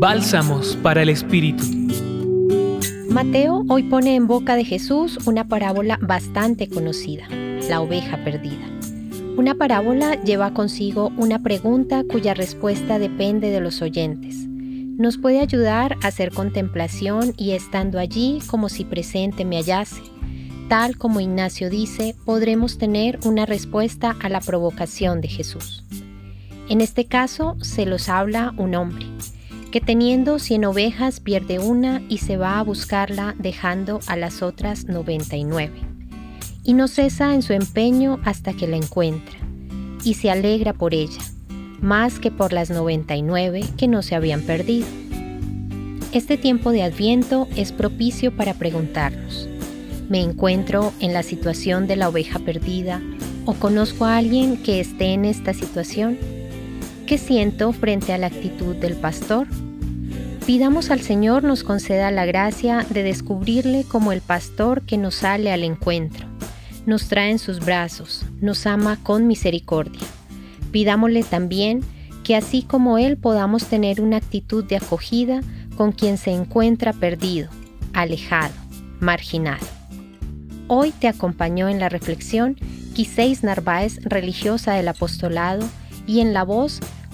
Bálsamos para el Espíritu. Mateo hoy pone en boca de Jesús una parábola bastante conocida, la oveja perdida. Una parábola lleva consigo una pregunta cuya respuesta depende de los oyentes. Nos puede ayudar a hacer contemplación y estando allí como si presente me hallase. Tal como Ignacio dice, podremos tener una respuesta a la provocación de Jesús. En este caso se los habla un hombre que teniendo cien ovejas pierde una y se va a buscarla dejando a las otras 99. Y no cesa en su empeño hasta que la encuentra, y se alegra por ella, más que por las 99 que no se habían perdido. Este tiempo de adviento es propicio para preguntarnos, ¿me encuentro en la situación de la oveja perdida o conozco a alguien que esté en esta situación? ¿Qué siento frente a la actitud del pastor? Pidamos al Señor nos conceda la gracia de descubrirle como el pastor que nos sale al encuentro, nos trae en sus brazos, nos ama con misericordia. Pidámosle también que así como Él podamos tener una actitud de acogida con quien se encuentra perdido, alejado, marginado. Hoy te acompañó en la reflexión Quiséis Narváez, religiosa del apostolado, y en la voz